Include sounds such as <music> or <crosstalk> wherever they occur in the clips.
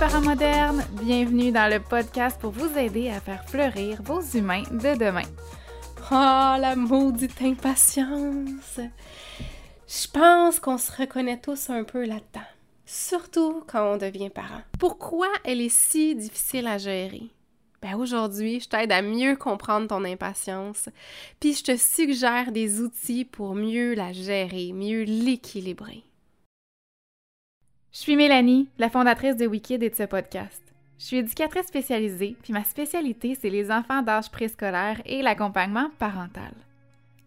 parents modernes, bienvenue dans le podcast pour vous aider à faire fleurir vos humains de demain. Oh, la maudite impatience! Je pense qu'on se reconnaît tous un peu là-dedans, surtout quand on devient parent. Pourquoi elle est si difficile à gérer? Ben aujourd'hui, je t'aide à mieux comprendre ton impatience, puis je te suggère des outils pour mieux la gérer, mieux l'équilibrer. Je suis Mélanie, la fondatrice de Wikid et de ce podcast. Je suis éducatrice spécialisée, puis ma spécialité, c'est les enfants d'âge préscolaire et l'accompagnement parental.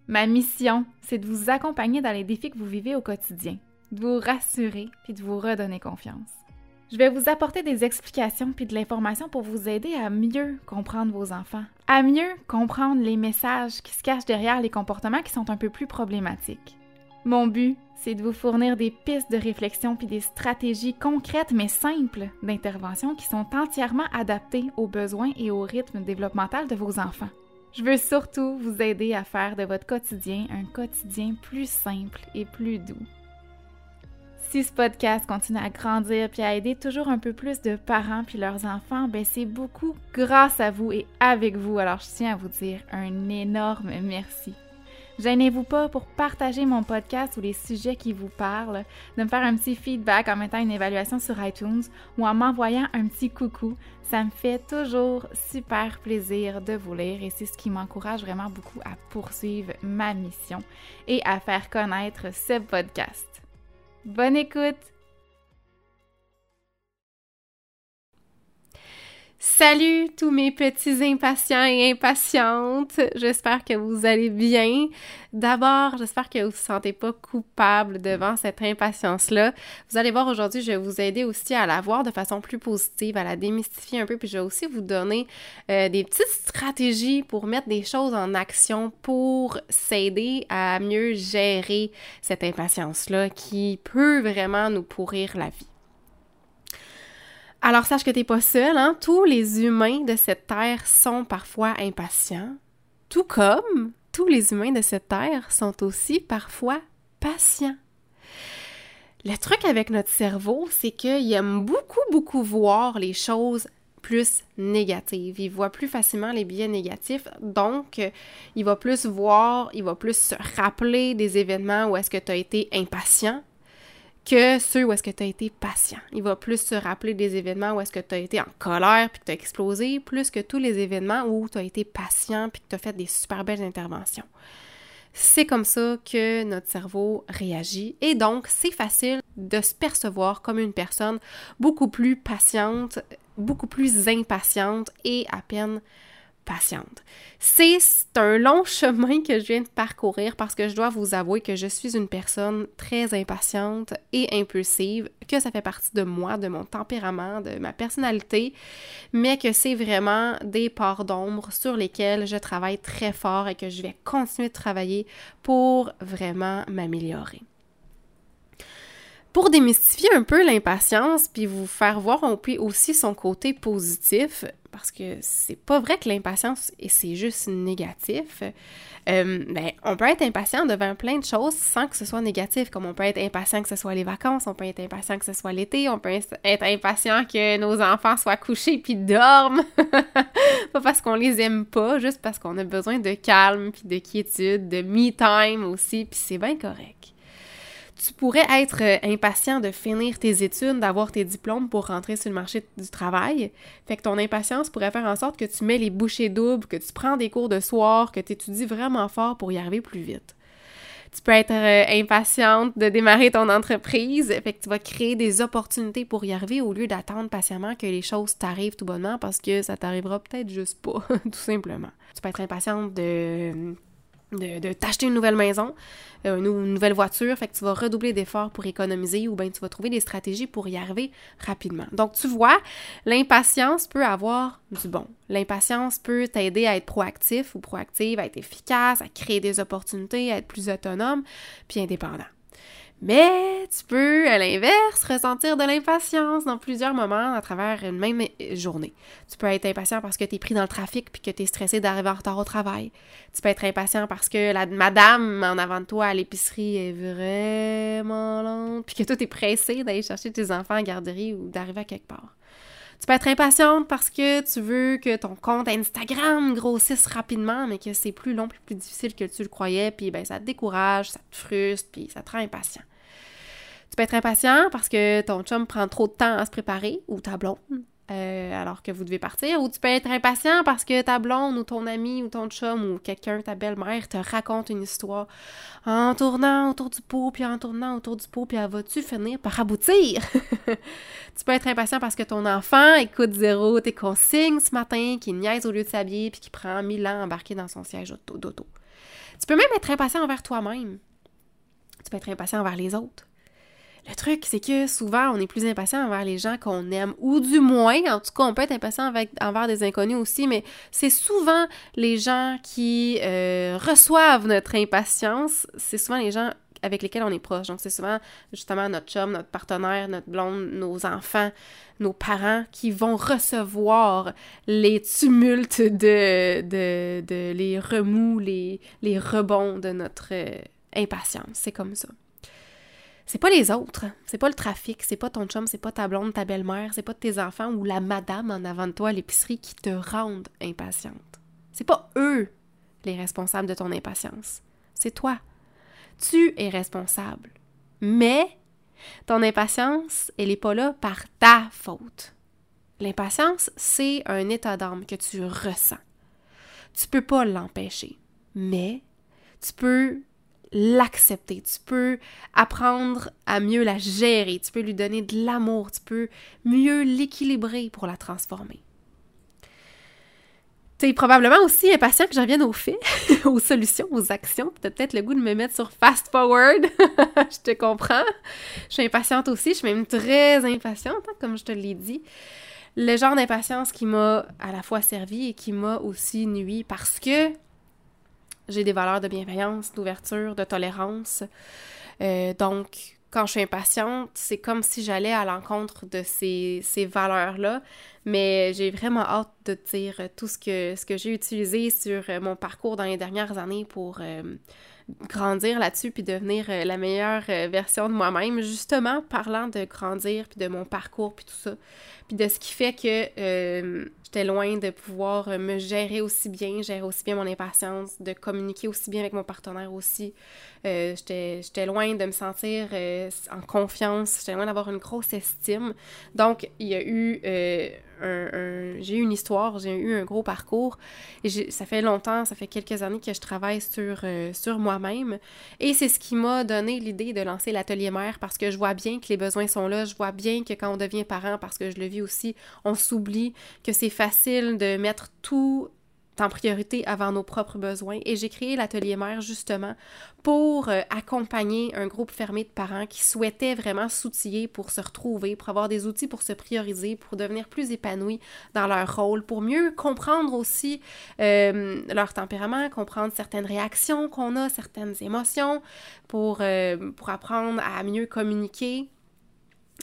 Ma mission, c'est de vous accompagner dans les défis que vous vivez au quotidien, de vous rassurer puis de vous redonner confiance. Je vais vous apporter des explications puis de l'information pour vous aider à mieux comprendre vos enfants, à mieux comprendre les messages qui se cachent derrière les comportements qui sont un peu plus problématiques. Mon but, c'est de vous fournir des pistes de réflexion puis des stratégies concrètes mais simples d'intervention qui sont entièrement adaptées aux besoins et au rythme développemental de vos enfants. Je veux surtout vous aider à faire de votre quotidien un quotidien plus simple et plus doux. Si ce podcast continue à grandir puis à aider toujours un peu plus de parents puis leurs enfants, ben c'est beaucoup grâce à vous et avec vous. Alors je tiens à vous dire un énorme merci. Gênez-vous pas pour partager mon podcast ou les sujets qui vous parlent, de me faire un petit feedback en mettant une évaluation sur iTunes ou en m'envoyant un petit coucou. Ça me fait toujours super plaisir de vous lire et c'est ce qui m'encourage vraiment beaucoup à poursuivre ma mission et à faire connaître ce podcast. Bonne écoute! Salut tous mes petits impatients et impatientes. J'espère que vous allez bien. D'abord, j'espère que vous ne vous sentez pas coupable devant cette impatience-là. Vous allez voir aujourd'hui, je vais vous aider aussi à la voir de façon plus positive, à la démystifier un peu, puis je vais aussi vous donner euh, des petites stratégies pour mettre des choses en action pour s'aider à mieux gérer cette impatience-là qui peut vraiment nous pourrir la vie. Alors sache que t'es pas seul, hein? Tous les humains de cette terre sont parfois impatients, tout comme tous les humains de cette terre sont aussi parfois patients. Le truc avec notre cerveau, c'est qu'il aime beaucoup, beaucoup voir les choses plus négatives. Il voit plus facilement les biais négatifs, donc il va plus voir, il va plus se rappeler des événements où est-ce que tu as été impatient que ceux où est-ce que tu as été patient. Il va plus se rappeler des événements où est-ce que tu as été en colère puis que tu as explosé, plus que tous les événements où tu as été patient puis que tu as fait des super belles interventions. C'est comme ça que notre cerveau réagit et donc c'est facile de se percevoir comme une personne beaucoup plus patiente, beaucoup plus impatiente et à peine C'est un long <laughs> chemin que je viens de parcourir parce que je dois vous avouer que je suis une personne très impatiente et impulsive, que ça fait partie de moi, de mon tempérament, de ma personnalité, mais que c'est vraiment des parts d'ombre sur lesquelles je travaille très fort et que je vais continuer de travailler pour vraiment m'améliorer. Pour démystifier un peu l'impatience, puis vous faire voir un peu aussi son côté positif, parce que c'est pas vrai que l'impatience, c'est juste négatif. Euh, ben, on peut être impatient devant plein de choses sans que ce soit négatif, comme on peut être impatient que ce soit les vacances, on peut être impatient que ce soit l'été, on peut être impatient que nos enfants soient couchés puis dorment. <laughs> pas parce qu'on les aime pas, juste parce qu'on a besoin de calme puis de quiétude, de me time aussi, puis c'est bien correct tu pourrais être euh, impatient de finir tes études, d'avoir tes diplômes pour rentrer sur le marché du travail. Fait que ton impatience pourrait faire en sorte que tu mets les bouchées doubles, que tu prends des cours de soir, que tu étudies vraiment fort pour y arriver plus vite. Tu peux être euh, impatiente de démarrer ton entreprise, fait que tu vas créer des opportunités pour y arriver au lieu d'attendre patiemment que les choses t'arrivent tout bonnement parce que ça t'arrivera peut-être juste pas, <laughs> tout simplement. Tu peux être impatiente de de, t'acheter une nouvelle maison, euh, une, nouvelle voiture, fait que tu vas redoubler d'efforts pour économiser ou bien tu vas trouver des stratégies pour y arriver rapidement. Donc tu vois, l'impatience peut avoir du bon. L'impatience peut t'aider à être proactif ou proactive, à être efficace, à créer des opportunités, à être plus autonome puis indépendant. Mais tu peux, à l'inverse, ressentir de l'impatience dans plusieurs moments à travers une même journée. Tu peux être impatient parce que tu es pris dans le trafic puis que tu es stressé d'arriver en retard au travail. Tu peux être impatient parce que la madame en avant de toi à l'épicerie est vraiment lente puis que toi, tu es pressé d'aller chercher tes enfants à garderie ou d'arriver à quelque part. Tu peux être impatiente parce que tu veux que ton compte Instagram grossisse rapidement, mais que c'est plus long, plus difficile que tu le croyais, puis ben ça te décourage, ça te frustre, puis ça te rend impatient. Tu peux être impatient parce que ton chum prend trop de temps à se préparer, ou ta blonde, euh, alors que vous devez partir, ou tu peux être impatient parce que ta blonde ou ton ami ou ton chum ou quelqu'un, ta belle-mère, te raconte une histoire en tournant autour du pot, puis en tournant autour du pot, puis elle va-tu finir par aboutir? <laughs> tu peux être impatient parce que ton enfant écoute zéro tes consignes ce matin, qui niaise au lieu de s'habiller, puis qui prend mille ans embarqué dans son siège d'auto. Tu peux même être impatient envers toi-même. Tu peux être impatient envers les autres. Le truc, c'est que souvent, on est plus impatient envers les gens qu'on aime, ou du moins, en tout cas, on peut être impatient avec, envers des inconnus aussi, mais c'est souvent les gens qui euh, reçoivent notre impatience, c'est souvent les gens avec lesquels on est proche. Donc, c'est souvent justement notre chum, notre partenaire, notre blonde, nos enfants, nos parents qui vont recevoir les tumultes de, de, de les remous, les, les rebonds de notre euh, impatience. C'est comme ça c'est pas les autres, c'est pas le trafic, c'est pas ton chum, c'est pas ta blonde, ta belle-mère, c'est pas tes enfants ou la madame en avant de toi à l'épicerie qui te rendent impatiente. C'est pas eux les responsables de ton impatience, c'est toi. Tu es responsable. Mais ton impatience, elle est pas là par ta faute. L'impatience, c'est un état d'âme que tu ressens. Tu peux pas l'empêcher, mais tu peux l'accepter, tu peux apprendre à mieux la gérer, tu peux lui donner de l'amour, tu peux mieux l'équilibrer pour la transformer. Tu es probablement aussi impatient que j'en vienne aux faits, <laughs> aux solutions, aux actions. Tu as peut-être le goût de me mettre sur fast forward. <laughs> je te comprends. Je suis impatiente aussi. Je suis même très impatiente, hein, comme je te l'ai dit. Le genre d'impatience qui m'a à la fois servi et qui m'a aussi nuit parce que j'ai des valeurs de bienveillance, d'ouverture, de tolérance. Euh, donc, quand je suis impatiente, c'est comme si j'allais à l'encontre de ces, valeurs-là. Mais j'ai vraiment hâte de dire tout ce que, ce que j'ai utilisé sur mon parcours dans les dernières années pour euh, grandir là-dessus puis devenir euh, la meilleure version de moi-même, justement parlant de grandir puis de mon parcours puis tout ça puis de ce qui fait que euh, j'étais loin de pouvoir euh, me gérer aussi bien, gérer aussi bien mon impatience, de communiquer aussi bien avec mon partenaire aussi. Euh, j'étais loin de me sentir en confiance, j'étais loin d'avoir une grosse estime. Donc, il y a eu j'ai eu une histoire, j'ai eu un gros parcours. Et ça fait longtemps, ça fait quelques années que je travaille sur, euh, sur moi-même. Et c'est ce qui m'a donné l'idée de lancer l'atelier mère parce que je vois bien que les besoins sont là. Je vois bien que quand on devient parent, parce que je le vis aussi, on s'oublie que c'est facile de mettre tout en priorité avant nos propres besoins. Et j'ai créé l'atelier mère justement pour euh, accompagner un groupe fermé de parents qui souhaitaient vraiment s'outiller pour se retrouver, pour avoir des outils pour se prioriser, pour devenir plus épanouis dans leur rôle, pour mieux comprendre aussi euh, leur tempérament, comprendre certaines réactions qu'on a, certaines émotions, pour, euh, pour apprendre à mieux communiquer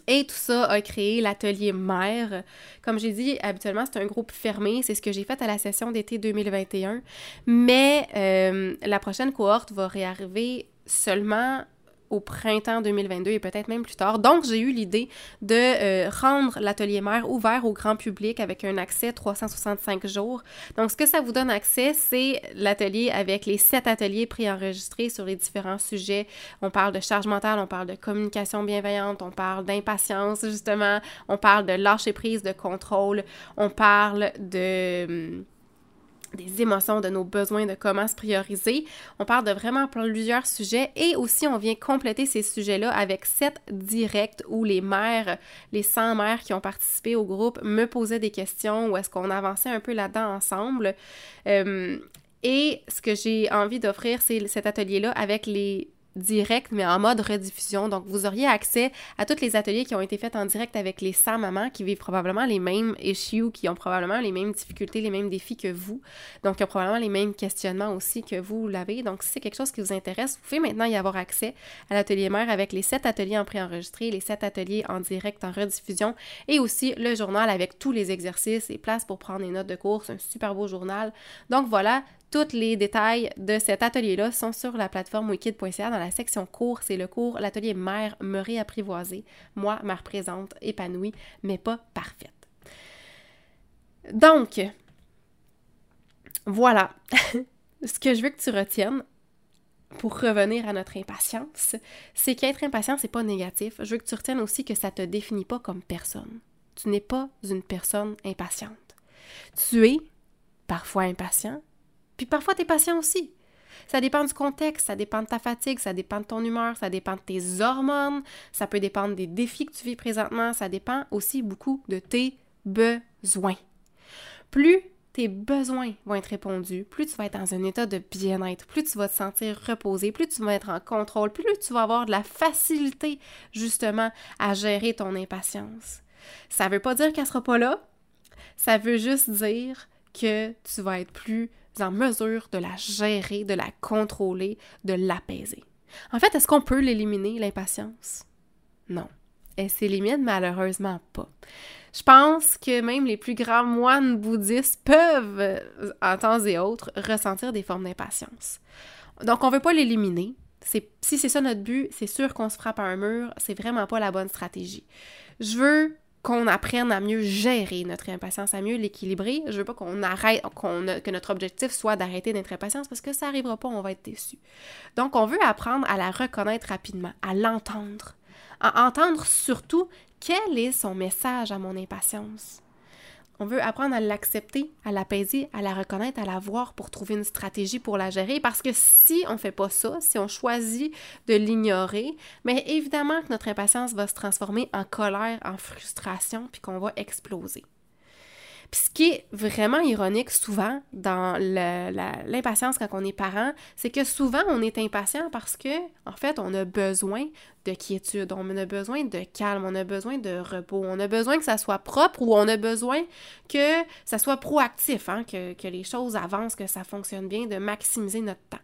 et tout ça a créé l'atelier mère. Comme j'ai dit, habituellement, c'est un groupe fermé. C'est ce que j'ai fait à la session d'été 2021. Mais euh, la prochaine cohorte va réarriver seulement au printemps 2022 et peut-être même plus tard. Donc, j'ai eu l'idée de euh, rendre l'atelier mère ouvert au grand public avec un accès 365 jours. Donc, ce que ça vous donne accès, c'est l'atelier avec les sept ateliers préenregistrés sur les différents sujets. On parle de charge mentale, on parle de communication bienveillante, on parle d'impatience, justement, on parle de lâcher prise, de contrôle, on parle de hum, des émotions, de nos besoins, de comment se prioriser. On parle de vraiment plusieurs sujets et aussi on vient compléter ces sujets-là avec sept directs où les mères, les 100 mères qui ont participé au groupe me posaient des questions ou est-ce qu'on avançait un peu là-dedans ensemble. Euh, et ce que j'ai envie d'offrir, c'est cet atelier-là avec les direct, mais en mode rediffusion. Donc, vous auriez accès à tous les ateliers qui ont été faits en direct avec les 100 mamans qui vivent probablement les mêmes issues, qui ont probablement les mêmes difficultés, les mêmes défis que vous. Donc, qui ont probablement les mêmes questionnements aussi que vous l'avez. Donc, si c'est quelque chose qui vous intéresse, vous pouvez maintenant y avoir accès à l'atelier mère avec les 7 ateliers en préenregistré, les 7 ateliers en direct en rediffusion et aussi le journal avec tous les exercices et places pour prendre des notes de course, un super beau journal. Donc, voilà, tous les détails de cet atelier-là sont sur la plateforme wikid.ca dans la section cours. C'est le cours L'atelier mère me réapprivoiser. Moi, me représente épanouie, mais pas parfaite. Donc, voilà. <laughs> Ce que je veux que tu retiennes pour revenir à notre impatience, c'est qu'être impatient, c'est pas négatif. Je veux que tu retiennes aussi que ça te définit pas comme personne. Tu n'es pas une personne impatiente. Tu es parfois impatient, puis parfois tu es patient aussi. Ça dépend du contexte, ça dépend de ta fatigue, ça dépend de ton humeur, ça dépend de tes hormones, ça peut dépendre des défis que tu vis présentement, ça dépend aussi beaucoup de tes besoins. Plus tes besoins vont être répondus, plus tu vas être dans un état de bien-être, plus tu vas te sentir reposé, plus tu vas être en contrôle, plus tu vas avoir de la facilité justement à gérer ton impatience. Ça ne veut pas dire qu'elle sera pas là, ça veut juste dire que tu vas être plus en mesure de la gérer, de la contrôler, de l'apaiser. En fait, est-ce qu'on peut l'éliminer, l'impatience? Non. Elle s'élimine malheureusement pas. Je pense que même les plus grands moines bouddhistes peuvent, euh, en temps et autres, ressentir des formes d'impatience. Donc, on ne veut pas l'éliminer. Si c'est ça notre but, c'est sûr qu'on se frappe à un mur. C'est vraiment pas la bonne stratégie. Je veux qu'on apprenne à mieux gérer notre impatience, à mieux l'équilibrer. Je veux pas qu'on arrête, qu'on, que notre objectif soit d'arrêter d'être impatience parce que ça n'arrivera pas, on va être déçu. Donc, on veut apprendre à la reconnaître rapidement, à l'entendre, à entendre surtout quel est son message à mon impatience? On veut apprendre à l'accepter, à l'apaiser, à la reconnaître, à la voir pour trouver une stratégie pour la gérer. Parce que si on ne fait pas ça, si on choisit de l'ignorer, mais évidemment que notre impatience va se transformer en colère, en frustration, puis qu'on va exploser. Puis ce qui est vraiment ironique souvent dans l'impatience quand on est parent, c'est que souvent on est impatient parce que, en fait, on a besoin de quiétude, on a besoin de calme, on a besoin de repos, on a besoin que ça soit propre ou on a besoin que ça soit proactif, hein, que, que les choses avancent, que ça fonctionne bien, de maximiser notre temps.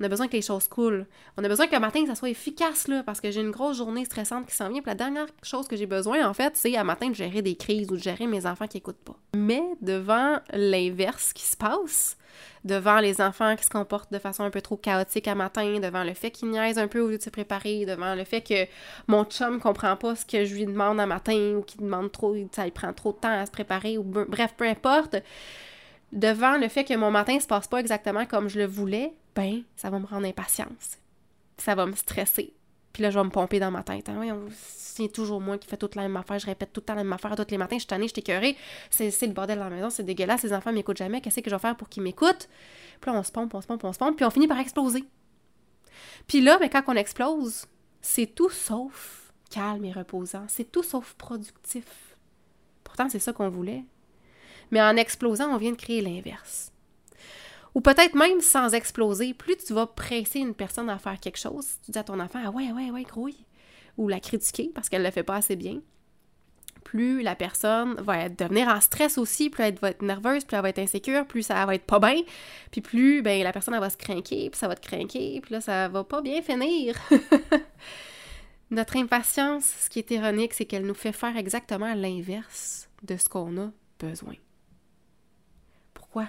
On a besoin que les choses coulent. On a besoin que matin, ça soit efficace, là, parce que j'ai une grosse journée stressante qui s'en vient. Puis la dernière chose que j'ai besoin, en fait, c'est à matin de gérer des crises ou de gérer mes enfants qui n'écoutent pas. Mais devant l'inverse qui se passe, devant les enfants qui se comportent de façon un peu trop chaotique à matin, devant le fait qu'ils niaisent un peu au lieu de se préparer, devant le fait que mon chum comprend pas ce que je lui demande à matin ou qu'il demande trop, ça il prend trop de temps à se préparer ou bref, peu importe devant le fait que mon matin se passe pas exactement comme je le voulais, ben, ça va me rendre impatience. Ça va me stresser. Puis là, je vais me pomper dans ma tête. Hein. c'est toujours moi qui fais toute la même affaire. Je répète tout le temps la même affaire tous les matins. Je suis tannée, je suis C'est, le bordel dans la maison, c'est dégueulasse. Les enfants m'écoutent jamais. Qu'est-ce que je vais faire pour qu'ils m'écoutent? Puis là, on se pompe, on se pompe, on se pompe. Puis on finit par exploser. Puis là, ben, quand on explose, c'est tout sauf calme et reposant. C'est tout sauf productif. Pourtant, c'est ça qu'on voulait mais en explosant, on vient de créer l'inverse. Ou peut-être même sans exploser, plus tu vas presser une personne à faire quelque chose, tu dis à ton enfant, ah ouais, ouais, ouais, grouille, ou la critiquer parce qu'elle ne le fait pas assez bien, plus la personne va devenir en stress aussi, plus elle va être nerveuse, plus elle va être insécure, plus ça va être pas bien, puis plus ben, la personne va se craquer, puis ça va te craquer, puis là, ça va pas bien finir. <laughs> Notre impatience, ce qui est ironique, c'est qu'elle nous fait faire exactement l'inverse de ce qu'on a besoin. Pourquoi?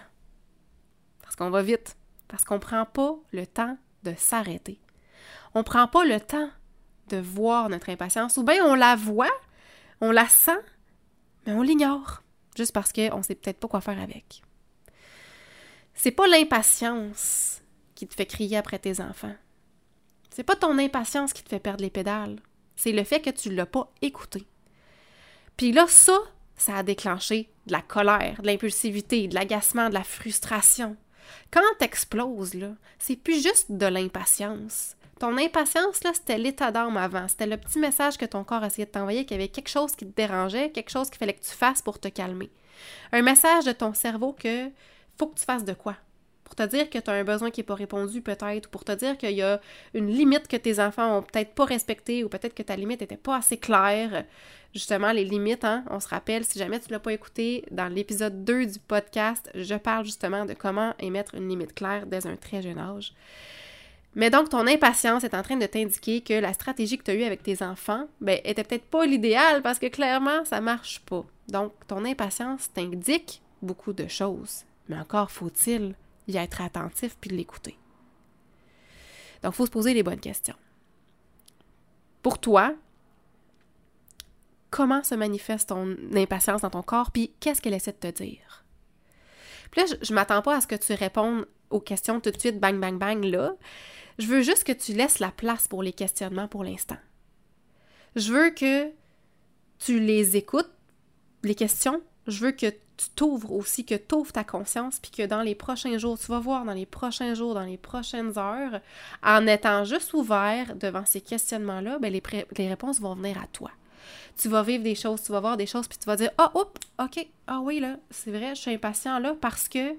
Parce qu'on va vite, parce qu'on ne prend pas le temps de s'arrêter. On ne prend pas le temps de voir notre impatience, ou bien on la voit, on la sent, mais on l'ignore, juste parce qu'on ne sait peut-être pas quoi faire avec. C'est pas l'impatience qui te fait crier après tes enfants. C'est pas ton impatience qui te fait perdre les pédales. C'est le fait que tu l'as pas écouté. Puis là, ça, ça a déclenché de la colère, de l'impulsivité, de l'agacement, de la frustration. Quand t'exploses, là, c'est plus juste de l'impatience. Ton impatience, là, c'était l'état d'âme avant. C'était le petit message que ton corps essayait de t'envoyer qu'il y avait quelque chose qui te dérangeait, quelque chose qu'il fallait que tu fasses pour te calmer. Un message de ton cerveau que faut que tu fasses de quoi pour te dire que tu as un besoin qui n'est pas répondu peut-être, ou pour te dire qu'il y a une limite que tes enfants ont peut-être pas respectée, ou peut-être que ta limite n'était pas assez claire. Justement, les limites, hein, on se rappelle, si jamais tu ne l'as pas écouté, dans l'épisode 2 du podcast, je parle justement de comment émettre une limite claire dès un très jeune âge. Mais donc, ton impatience est en train de t'indiquer que la stratégie que tu as eue avec tes enfants, ben, était peut-être pas l'idéal parce que clairement, ça marche pas. Donc, ton impatience t'indique beaucoup de choses. Mais encore faut-il y être attentif puis l'écouter. Donc, il faut se poser les bonnes questions. Pour toi, comment se manifeste ton impatience dans ton corps, puis qu'est-ce qu'elle essaie de te dire? Puis là, je, je m'attends pas à ce que tu répondes aux questions tout de suite, bang, bang, bang, là. Je veux juste que tu laisses la place pour les questionnements pour l'instant. Je veux que tu les écoutes, les questions. Je veux que tu t'ouvres aussi, que tu ouvres ta conscience, puis que dans les prochains jours, tu vas voir dans les prochains jours, dans les prochaines heures, en étant juste ouvert devant ces questionnements-là, ben les, réponses vont venir à toi tu vas vivre des choses, tu vas voir des choses, puis tu vas dire Ah, oh, ok, ah oui, là, c'est vrai, je suis impatient là parce que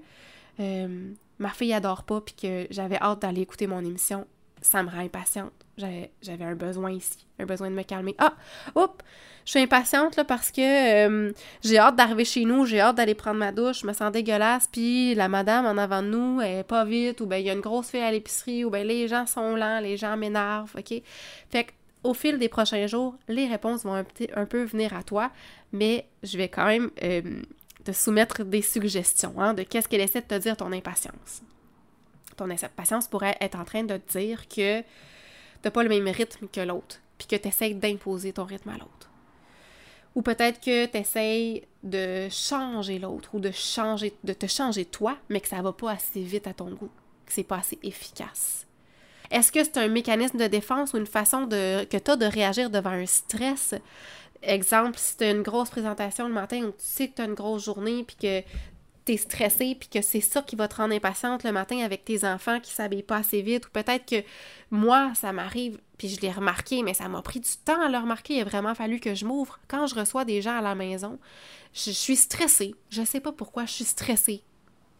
euh, ma fille adore pas, puis que j'avais hâte d'aller écouter mon émission. Ça me rend impatiente. J'avais un besoin ici, un besoin de me calmer. Ah, oups, je suis impatiente là parce que euh, j'ai hâte d'arriver chez nous, j'ai hâte d'aller prendre ma douche, je me sens dégueulasse, puis la madame en avant de nous est pas vite, ou bien il y a une grosse fille à l'épicerie, ou bien les gens sont lents, les gens m'énervent, ok? Fait que au fil des prochains jours, les réponses vont un, un peu venir à toi, mais je vais quand même euh, te soumettre des suggestions hein, de qu'est-ce qu'elle essaie de te dire ton impatience. Ton impatience pourrait être en train de te dire que tu n'as pas le même rythme que l'autre, puis que tu d'imposer ton rythme à l'autre. Ou peut-être que tu de changer l'autre ou de changer de te changer toi, mais que ça va pas assez vite à ton goût, que c'est pas assez efficace. Est-ce que c'est un mécanisme de défense ou une façon de, que tu as de réagir devant un stress? Exemple, si tu as une grosse présentation le matin ou tu sais que tu as une grosse journée puis que tu es stressé puis que c'est ça qui va te rendre impatiente le matin avec tes enfants qui s'habillent pas assez vite ou peut-être que moi, ça m'arrive puis je l'ai remarqué, mais ça m'a pris du temps à le remarquer. Il a vraiment fallu que je m'ouvre. Quand je reçois des gens à la maison, je, je suis stressée. Je sais pas pourquoi je suis stressée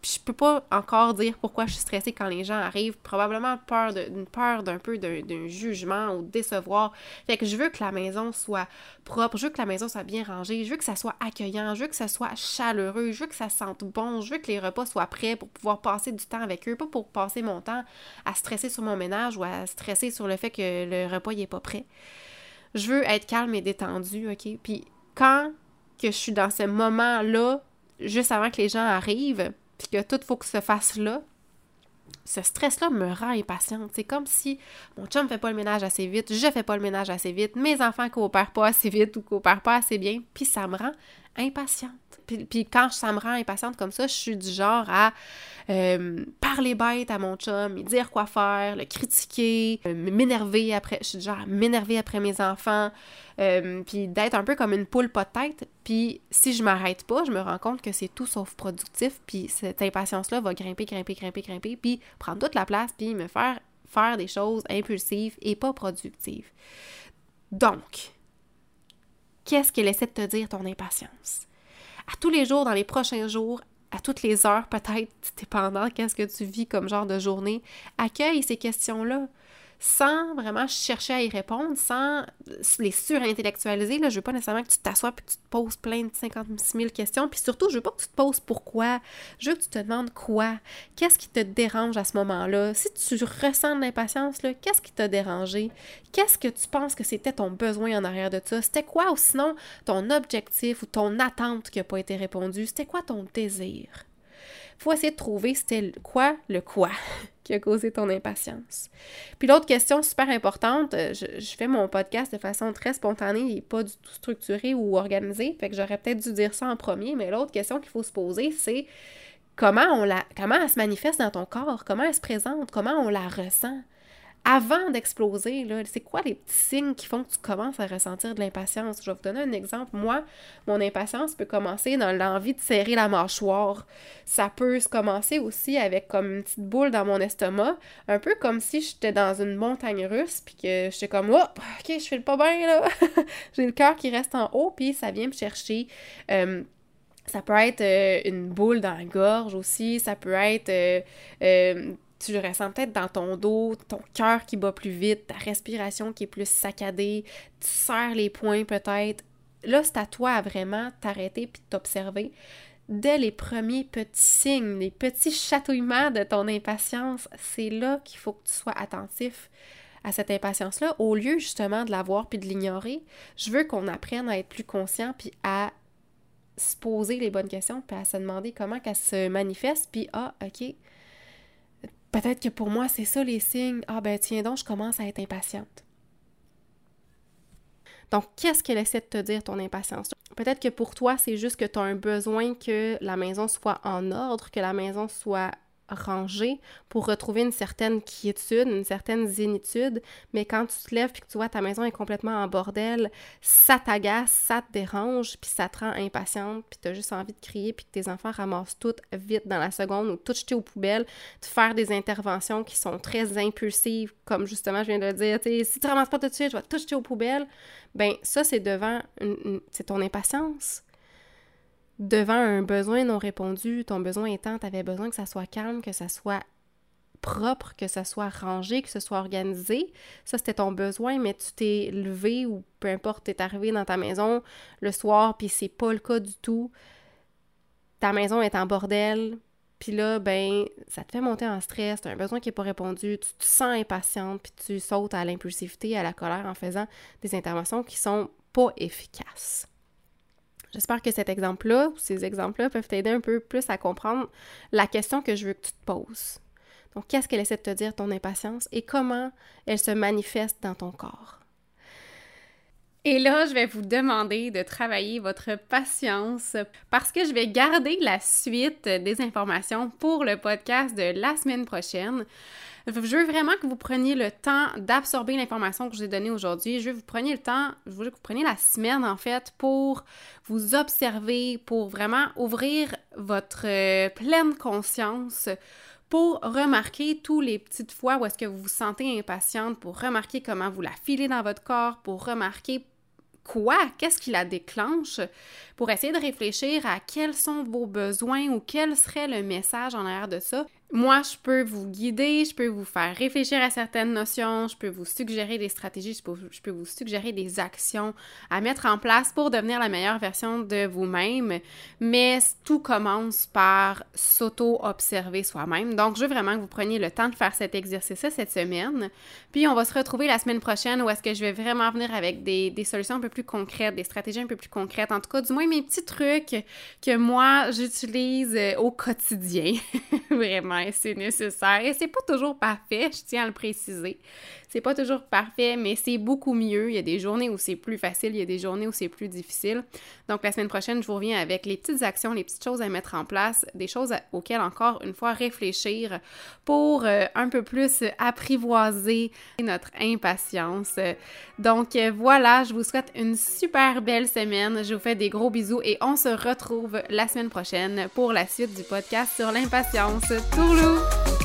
je peux pas encore dire pourquoi je suis stressée quand les gens arrivent. Probablement peur d'une peur d'un peu d'un jugement ou décevoir. Fait que je veux que la maison soit propre, je veux que la maison soit bien rangée, je veux que ça soit accueillant, je veux que ça soit chaleureux, je veux que ça sente bon, je veux que les repas soient prêts pour pouvoir passer du temps avec eux, pas pour passer mon temps à stresser sur mon ménage ou à stresser sur le fait que le repas n'est pas prêt. Je veux être calme et détendu, OK? Puis quand que je suis dans ce moment-là, juste avant que les gens arrivent, puis que tout faut que se fasse là, ce stress-là me rend impatiente. C'est comme si mon chum fait pas le ménage assez vite, je fais pas le ménage assez vite, mes enfants coopèrent pas assez vite ou coopèrent pas assez bien, puis ça me rend impatiente. Puis, quand ça me rend impatiente comme ça, je suis du genre à euh, parler bête à mon chum, lui dire quoi faire, le critiquer, euh, m'énerver après. Je suis du genre m'énerver après mes enfants, euh, puis d'être un peu comme une poule pas de tête. Puis si je m'arrête pas, je me rends compte que c'est tout sauf productif, puis cette impatience-là va grimper, grimper, grimper, grimper, puis prendre toute la place, puis me faire faire des choses impulsives et pas productives. Donc, qu'est-ce qu'elle essaie de te dire, ton impatience? À tous les jours, dans les prochains jours, à toutes les heures peut-être, dépendant qu'est-ce que tu vis comme genre de journée, accueille ces questions-là sans vraiment chercher à y répondre, sans les surintellectualiser. Là, je veux pas nécessairement que tu t'assoies et que tu te poses plein de 56 000 questions. Puis surtout, je veux pas que tu te poses pourquoi. Je veux que tu te demandes quoi. Qu'est-ce qui te dérange à ce moment-là? Si tu ressens de l'impatience, qu'est-ce qui t'a dérangé? Qu'est-ce que tu penses que c'était ton besoin en arrière de ça? C'était quoi ou sinon ton objectif ou ton attente qui n'a pas été répondue? C'était quoi ton désir? faut essayer de trouver c'était quoi le quoi qui a causé ton impatience. Puis l'autre question super importante, euh, je, fais mon podcast de façon très spontanée et pas du tout structurée ou organisée, fait que j'aurais peut-être dû dire ça en premier, mais l'autre question qu'il faut se poser, c'est comment on la comment elle se manifeste dans ton corps, comment elle se présente, comment on la ressent? Avant d'exploser, c'est quoi les petits signes qui font que tu commences à ressentir de l'impatience? Je vais vous donner un exemple. Moi, mon impatience peut commencer dans l'envie de serrer la mâchoire. Ça peut se commencer aussi avec comme une petite boule dans mon estomac, un peu comme si j'étais dans une montagne russe, puis que j'étais comme, oh, ok, je fais le pas bien, là. <laughs> J'ai le cœur qui reste en haut, puis ça vient me chercher. Euh, ça peut être euh, une boule dans la gorge aussi, ça peut être euh, tu le ressens peut-être dans ton dos, ton cœur qui bat plus vite, ta respiration qui est plus saccadée, tu serres les poings peut-être. Là, c'est à toi à vraiment t'arrêter puis t'observer. Dès les premiers petits signes, les petits chatouillements de ton impatience, c'est là qu'il faut que tu sois attentif à cette impatience-là, au lieu justement de la voir puis de l'ignorer. Je veux qu'on apprenne à être plus conscient puis à se poser les bonnes questions puis à se demander comment qu'elle se manifeste puis ah, ok, Peut-être que pour moi, c'est ça les signes. Ah ben tiens donc, je commence à être impatiente. Donc, qu'est-ce qu'elle essaie de te dire, ton impatience? Peut-être que pour toi, c'est juste que tu as un besoin que la maison soit en ordre, que la maison soit ranger pour retrouver une certaine quiétude, une certaine zénitude, mais quand tu te lèves puis que tu vois ta maison est complètement en bordel, ça t'agace, ça te dérange, puis ça te rend impatiente, puis tu as juste envie de crier puis que tes enfants ramassent tout vite dans la seconde ou tout jeter aux poubelles, de faire des interventions qui sont très impulsives, comme justement je viens de le dire, si tu ramasses pas tout de suite, je vais tout jeter aux poubelles, ben ça c'est devant, c'est ton impatience devant un besoin non répondu, ton besoin étant, tu avais besoin que ça soit calme, que ça soit propre, que ça soit rangé, que ce soit organisé. Ça, c'était ton besoin, mais tu t'es levé ou peu importe, t'es arrivé dans ta maison le soir, puis c'est pas le cas du tout. Ta maison est en bordel, puis là, ben, ça te fait monter en stress, t'as un besoin qui n'est pas répondu, tu te sens impatiente, puis tu sautes à l'impulsivité, à la colère en faisant des interventions qui sont pas efficaces. J'espère que cet exemple-là, ou ces exemples-là, peuvent t'aider un peu plus à comprendre la question que je veux que tu te poses. Donc, qu'est-ce qu'elle essaie de te dire, ton impatience, et comment elle se manifeste dans ton corps? Et là, je vais vous demander de travailler votre patience parce que je vais garder la suite des informations pour le podcast de la semaine prochaine. Je veux vraiment que vous preniez le temps d'absorber l'information que je vous ai donnée aujourd'hui. Je veux que vous preniez le temps, je veux que vous preniez la semaine en fait pour vous observer, pour vraiment ouvrir votre euh, pleine conscience pour remarquer tous les petites fois où est-ce que vous vous sentez impatiente, pour remarquer comment vous la filez dans votre corps, pour remarquer quoi, qu'est-ce qui la déclenche, pour essayer de réfléchir à quels sont vos besoins ou quel serait le message en arrière de ça moi, je peux vous guider, je peux vous faire réfléchir à certaines notions, je peux vous suggérer des stratégies, je peux, vous suggérer des actions à mettre en place pour devenir la meilleure version de vous-même, mais tout commence par s'auto-observer soi-même. Donc, je veux vraiment que vous preniez le temps de faire cet exercice-là cette semaine, puis on va se retrouver la semaine prochaine où est-ce que je vais vraiment venir avec des, des solutions un peu plus concrètes, des stratégies un peu plus concrètes, en tout cas, du moins mes petits trucs que moi, j'utilise euh, au quotidien, <laughs> vraiment c'est nécessaire. Et c'est pas toujours parfait, je tiens à le préciser. C'est pas toujours parfait, mais c'est beaucoup mieux. Il y a des journées où c'est plus facile, il y a des journées où c'est plus difficile. Donc la semaine prochaine, je vous reviens avec les petites actions, les petites choses à mettre en place, des choses auxquelles encore une fois réfléchir pour euh, un peu plus apprivoiser notre impatience. Donc voilà, je vous souhaite une super belle semaine. Je vous fais des gros bisous et on se retrouve la semaine prochaine pour la suite du podcast sur l'impatience. Tourlou!